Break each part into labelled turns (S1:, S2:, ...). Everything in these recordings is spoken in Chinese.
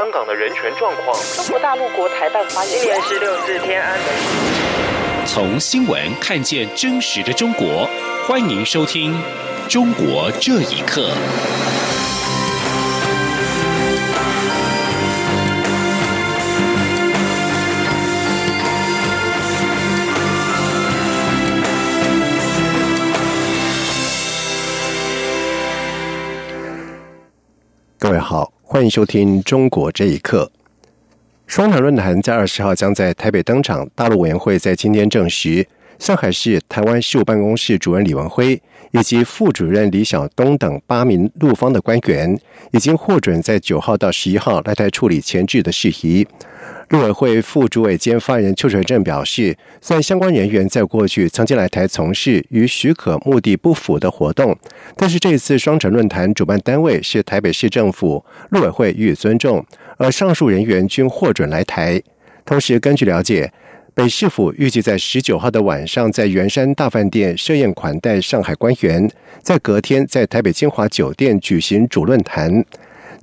S1: 香港的人权状况。
S2: 中国大陆国台办发言人，
S3: 今年十六四天安门。
S4: 从新闻看见真实的中国，欢迎收听《中国这一刻》。
S5: 各位好，欢迎收听《中国这一刻》。双塔论坛在二十号将在台北登场。大陆委员会在今天证实，上海市台湾事务办公室主任李文辉以及副主任李晓东等八名陆方的官员，已经获准在九号到十一号来台处理前置的事宜。陆委会副主委兼发言人邱垂正表示，虽然相关人员在过去曾经来台从事与许可目的不符的活动，但是这次双城论坛主办单位是台北市政府，陆委会予以尊重，而上述人员均获准来台。同时，根据了解，北市府预计在十九号的晚上在圆山大饭店设宴款待上海官员，在隔天在台北金华酒店举行主论坛。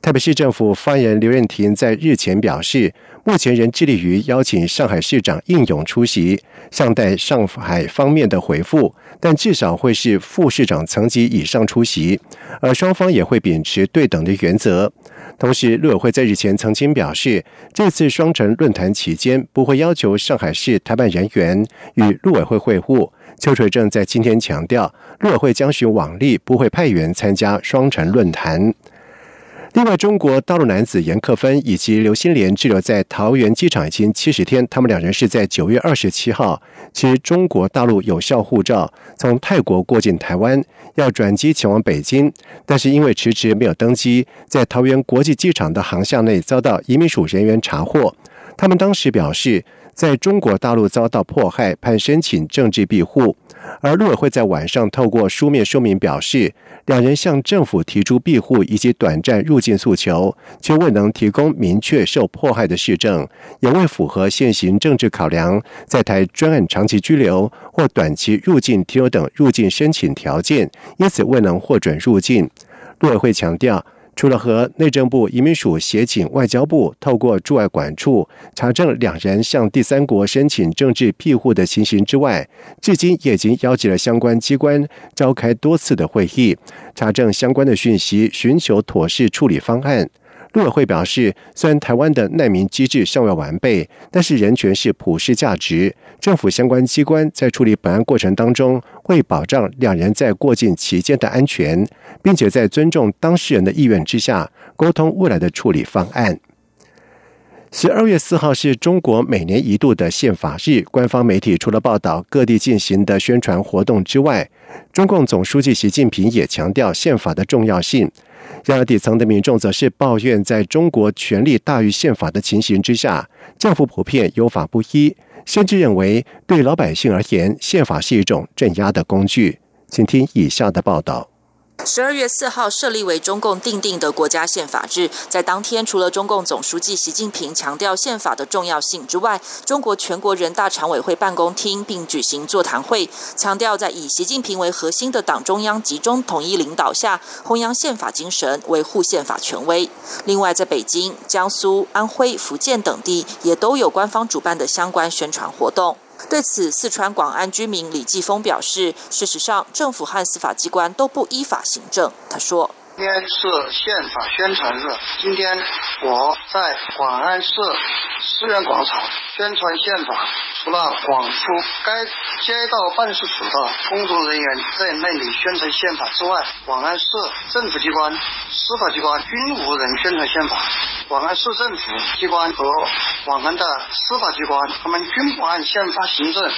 S5: 台北市政府发言人刘任廷在日前表示，目前仍致力于邀请上海市长应勇出席，尚待上海方面的回复，但至少会是副市长层级以上出席，而双方也会秉持对等的原则。同时，陆委会在日前曾经表示，这次双城论坛期间不会要求上海市台办人员与陆委会会晤。邱垂正在今天强调，陆委会将循往例，不会派员参加双城论坛。另外，中国大陆男子严克芬以及刘新莲滞留在桃园机场已经七十天。他们两人是在九月二十七号持中国大陆有效护照从泰国过境台湾，要转机前往北京，但是因为迟迟没有登机，在桃园国际机场的航厦内遭到移民署人员查获。他们当时表示，在中国大陆遭到迫害，盼申请政治庇护。而陆委会在晚上透过书面说明表示，两人向政府提出庇护以及短暂入境诉求，却未能提供明确受迫害的事证，也未符合现行政治考量，在台专案长期居留或短期入境停留等入境申请条件，因此未能获准入境。陆委会强调。除了和内政部移民署协请外交部透过驻外管处查证两人向第三国申请政治庇护的情形之外，至今也已经邀集了相关机关召开多次的会议，查证相关的讯息，寻求妥适处理方案。陆委会表示，虽然台湾的难民机制尚未完备，但是人权是普世价值。政府相关机关在处理本案过程当中，会保障两人在过境期间的安全，并且在尊重当事人的意愿之下，沟通未来的处理方案。十二月四号是中国每年一度的宪法日，官方媒体除了报道各地进行的宣传活动之外，中共总书记习近平也强调宪法的重要性。然而，底层的民众则是抱怨，在中国权力大于宪法的情形之下，政府普遍有法不依，甚至认为对老百姓而言，宪法是一种镇压的工具。请听以下的报道。
S6: 十二月四号设立为中共定定的国家宪法日，在当天，除了中共总书记习近平强调宪法的重要性之外，中国全国人大常委会办公厅并举行座谈会，强调在以习近平为核心的党中央集中统一领导下，弘扬宪法精神，维护宪法权威。另外，在北京、江苏、安徽、福建等地，也都有官方主办的相关宣传活动。对此，四川广安居民李继峰表示：“事实上，政府和司法机关都不依法行政。”他说：“
S7: 今天是宪法宣传日，今天我在广安市思源广场宣传宪法。除了广出该街道办事处的工作人员在那里宣传宪法之外，广安市政府机关、司法机关均无人宣传宪法。广安市政府机关和广安的司法机关，他们均不按宪法行政。”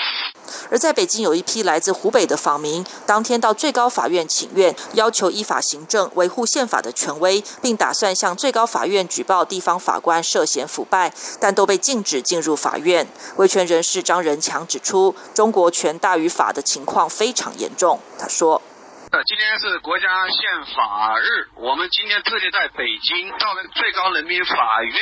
S6: 而在北京，有一批来自湖北的访民，当天到最高法院请愿，要求依法行政、维护宪法的权威，并打算向最高法院举报地方法官涉嫌腐败，但都被禁止进入法院。维权人士张仁强指出，中国权大于法的情况非常严重。他说。
S1: 呃，今天是国家宪法日，我们今天特地在北京到了最高人民法院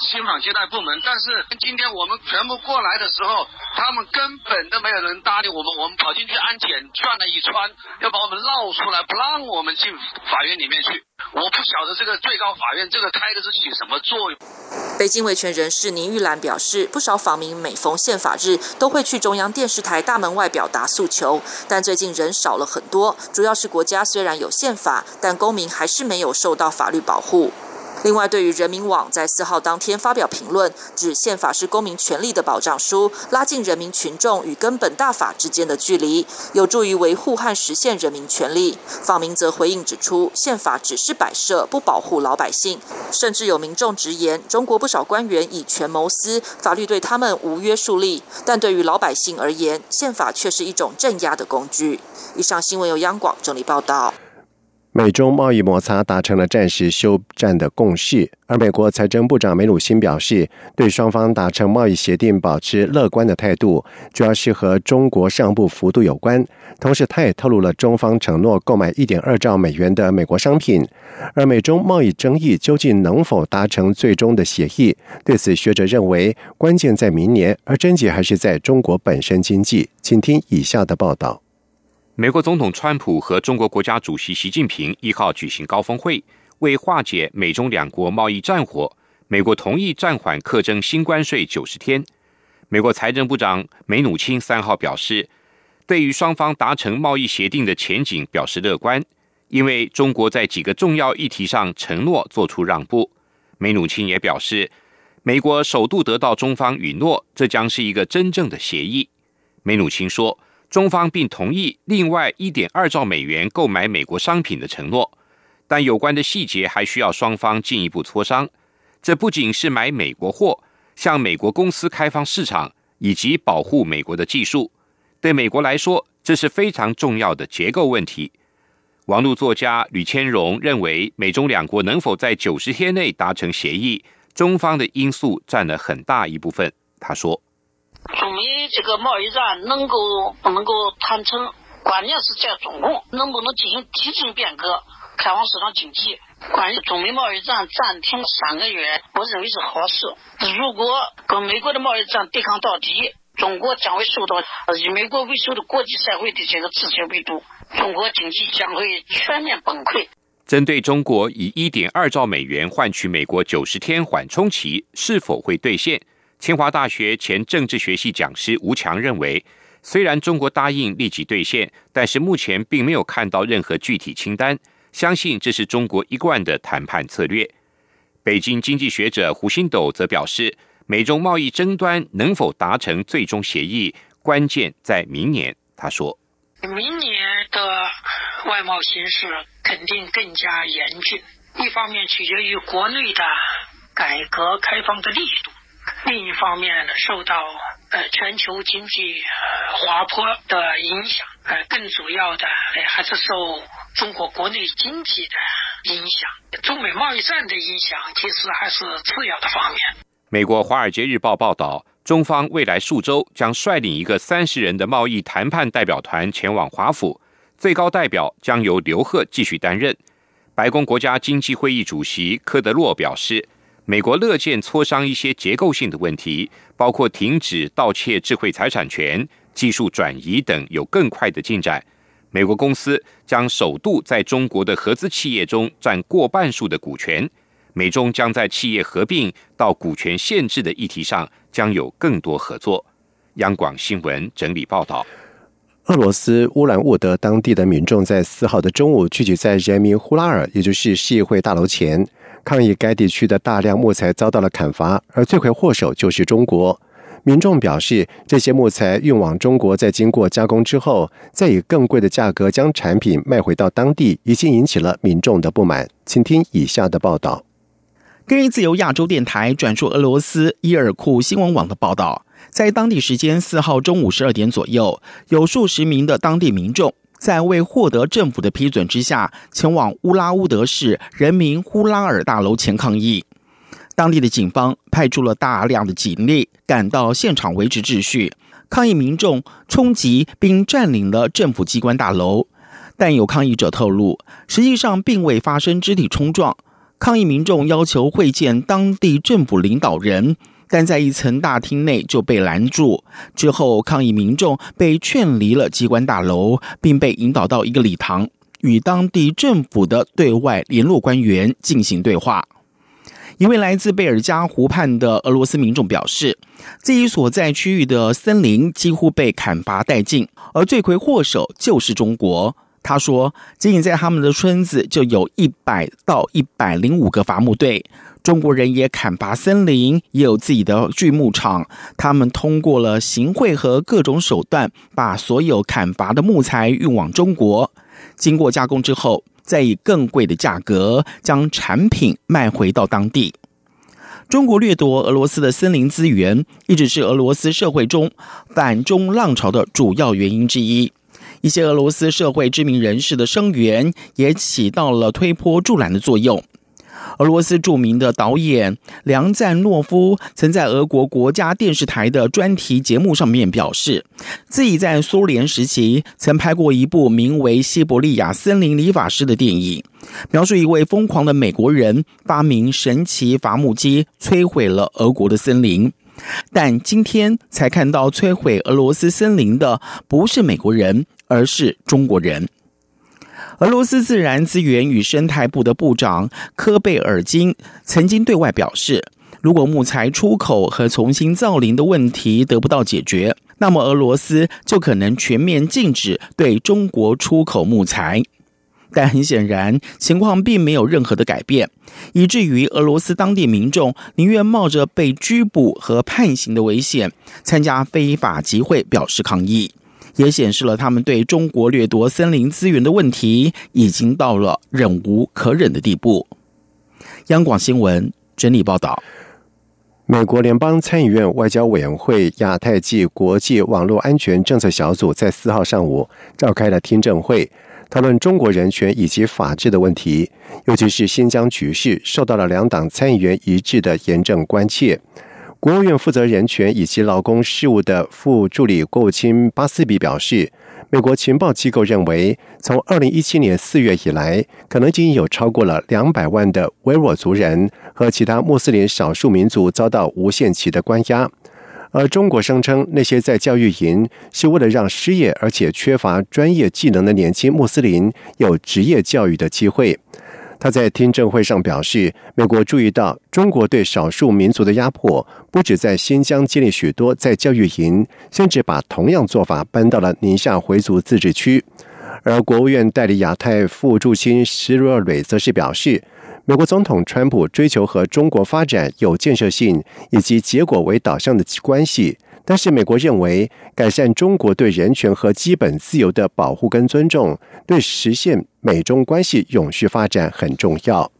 S1: 新访接待部门，但是今天我们全部过来的时候，他们根本都没有人搭理我们，我们跑进去安检转了一圈，要把我们绕出来，不让我们进法院里面去。我不晓得这个最高法院这个开的是起什么作用。
S6: 北京维权人士宁玉兰表示，不少访民每逢宪法日都会去中央电视台大门外表达诉求，但最近人少了很多，主要是国家虽然有宪法，但公民还是没有受到法律保护。另外，对于人民网在四号当天发表评论，指宪法是公民权利的保障书，拉近人民群众与根本大法之间的距离，有助于维护和实现人民权利。访民则回应指出，宪法只是摆设，不保护老百姓。甚至有民众直言，中国不少官员以权谋私，法律对他们无约束力，但对于老百姓而言，宪法却是一种镇压的工具。以上新闻由央广整理报道。
S5: 美中贸易摩擦达成了暂时休战的共识，而美国财政部长梅鲁钦表示，对双方达成贸易协定保持乐观的态度，主要是和中国上部幅度有关。同时，他也透露了中方承诺购买一点二兆美元的美国商品。而美中贸易争议究竟能否达成最终的协议？对此，学者认为关键在明年，而症结还是在中国本身经济。请听以下的报道。
S4: 美国总统川普和中国国家主席习近平一号举行高峰会，为化解美中两国贸易战火，美国同意暂缓课征新关税九十天。美国财政部长梅努钦三号表示，对于双方达成贸易协定的前景表示乐观，因为中国在几个重要议题上承诺做出让步。梅努钦也表示，美国首度得到中方允诺，这将是一个真正的协议。梅努钦说。中方并同意另外一点二兆美元购买美国商品的承诺，但有关的细节还需要双方进一步磋商。这不仅是买美国货，向美国公司开放市场，以及保护美国的技术，对美国来说这是非常重要的结构问题。网络作家吕千荣认为，美中两国能否在九十天内达成协议，中方的因素占了很大一部分。他说。
S8: 这个贸易战能够不能够谈成，关键是在中共能不能进行体制变革，开放市场经济。关于中美贸易战暂停三个月，我认为是好事。如果跟美国的贸易战对抗到底，中国将会受到以美国为首的国际社会的这个制裁围堵，中国经济将会全面崩溃。
S4: 针对中国以一点二兆美元换取美国九十天缓冲期是否会兑现？清华大学前政治学系讲师吴强认为，虽然中国答应立即兑现，但是目前并没有看到任何具体清单，相信这是中国一贯的谈判策略。北京经济学者胡新斗则表示，美中贸易争端能否达成最终协议，关键在明年。他说：“
S8: 明年的外贸形势肯定更加严峻，一方面取决于国内的改革开放的力度。”另一方面呢，受到呃全球经济滑坡的影响，呃，更主要的还是受中国国内经济的影响。中美贸易战的影响其实还是次要的方面。
S4: 美国《华尔街日报》报道，中方未来数周将率领一个三十人的贸易谈判代表团前往华府，最高代表将由刘鹤继续担任。白宫国家经济会议主席科德洛表示。美国乐见磋商一些结构性的问题，包括停止盗窃智慧财产权、技术转移等，有更快的进展。美国公司将首度在中国的合资企业中占过半数的股权。美中将在企业合并到股权限制的议题上将有更多合作。央广新闻整理报道：
S5: 俄罗斯乌兰沃德当地的民众在四号的中午聚集在人民呼拉尔，也就是市议会大楼前。抗议该地区的大量木材遭到了砍伐，而罪魁祸首就是中国。民众表示，这些木材运往中国，在经过加工之后，再以更贵的价格将产品卖回到当地，已经引起了民众的不满。请听以下的报道。
S9: 根据自由亚洲电台转述俄罗斯伊尔库新闻网的报道，在当地时间四号中午十二点左右，有数十名的当地民众。在未获得政府的批准之下，前往乌拉乌德市人民呼拉尔大楼前抗议。当地的警方派出了大量的警力赶到现场维持秩序。抗议民众冲击并占领了政府机关大楼。但有抗议者透露，实际上并未发生肢体冲撞。抗议民众要求会见当地政府领导人，但在一层大厅内就被拦住。之后，抗议民众被劝离了机关大楼，并被引导到一个礼堂，与当地政府的对外联络官员进行对话。一位来自贝尔加湖畔的俄罗斯民众表示，自己所在区域的森林几乎被砍伐殆尽，而罪魁祸首就是中国。他说，仅仅在他们的村子就有一百到一百零五个伐木队，中国人也砍伐森林，也有自己的锯木厂。他们通过了行贿和各种手段，把所有砍伐的木材运往中国，经过加工之后。再以更贵的价格将产品卖回到当地。中国掠夺俄罗斯的森林资源，一直是俄罗斯社会中反中浪潮的主要原因之一。一些俄罗斯社会知名人士的声援，也起到了推波助澜的作用。俄罗斯著名的导演梁赞诺夫曾在俄国国家电视台的专题节目上面表示，自己在苏联时期曾拍过一部名为《西伯利亚森林理发师》的电影，描述一位疯狂的美国人发明神奇伐木机，摧毁了俄国的森林。但今天才看到，摧毁俄罗斯森林的不是美国人，而是中国人。俄罗斯自然资源与生态部的部长科贝尔金曾经对外表示，如果木材出口和重新造林的问题得不到解决，那么俄罗斯就可能全面禁止对中国出口木材。但很显然，情况并没有任何的改变，以至于俄罗斯当地民众宁愿冒着被拘捕和判刑的危险，参加非法集会表示抗议。也显示了他们对中国掠夺森林资源的问题已经到了忍无可忍的地步。央广新闻整理报道：
S5: 美国联邦参议院外交委员会亚太暨国际网络安全政策小组在四号上午召开了听证会，讨论中国人权以及法治的问题，尤其是新疆局势受到了两党参议员一致的严正关切。国务院负责人权以及劳工事务的副助理国务卿巴斯比表示，美国情报机构认为，从二零一七年四月以来，可能已经有超过了两百万的维吾尔族人和其他穆斯林少数民族遭到无限期的关押。而中国声称，那些在教育营是为了让失业而且缺乏专业技能的年轻穆斯林有职业教育的机会。他在听证会上表示，美国注意到中国对少数民族的压迫，不止在新疆建立许多在教育营，甚至把同样做法搬到了宁夏回族自治区。而国务院代理亚太副驻青施若蕊则是表示，美国总统川普追求和中国发展有建设性以及结果为导向的关系。但是，美国认为改善中国对人权和基本自由的保护跟尊重，对实现美中关系永续发展很重要。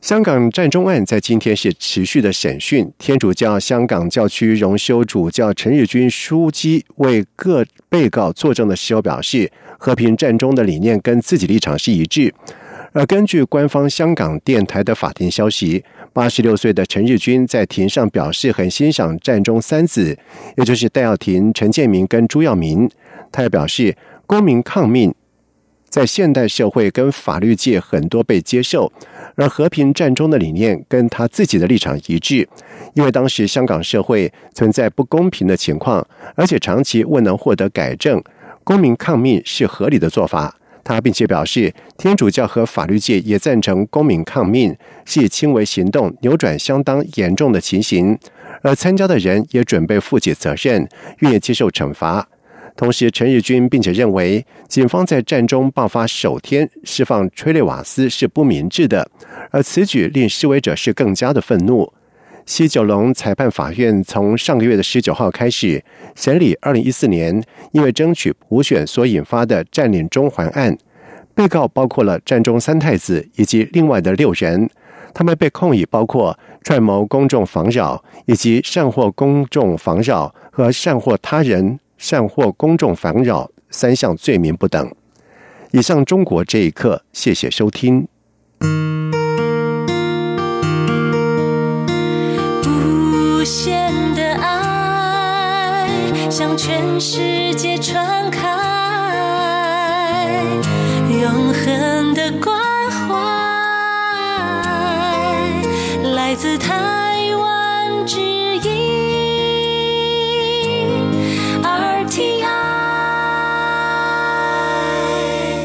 S5: 香港战中案在今天是持续的审讯，天主教香港教区荣休主教陈日君枢机为各被告作证的时候表示，和平战中的理念跟自己立场是一致。而根据官方香港电台的法庭消息。八十六岁的陈日君在庭上表示很欣赏战中三子，也就是戴耀廷、陈建明跟朱耀明。他也表示，公民抗命在现代社会跟法律界很多被接受，而和平战中的理念跟他自己的立场一致。因为当时香港社会存在不公平的情况，而且长期未能获得改正，公民抗命是合理的做法。他并且表示，天主教和法律界也赞成公民抗命，系轻微行动扭转相当严重的情形，而参加的人也准备负起责任，愿意接受惩罚。同时，陈日军并且认为，警方在战中爆发首天释放催泪瓦斯是不明智的，而此举令示威者是更加的愤怒。西九龙裁判法院从上个月的十九号开始审理二零一四年因为争取普选所引发的占领中环案，被告包括了战中三太子以及另外的六人，他们被控以包括串谋公众妨扰以及善或公众妨扰和善或他人善或公众妨扰三项罪名不等。以上中国这一刻，谢谢收听。
S10: 无限的爱向全世界传开永恒的关怀来自台湾之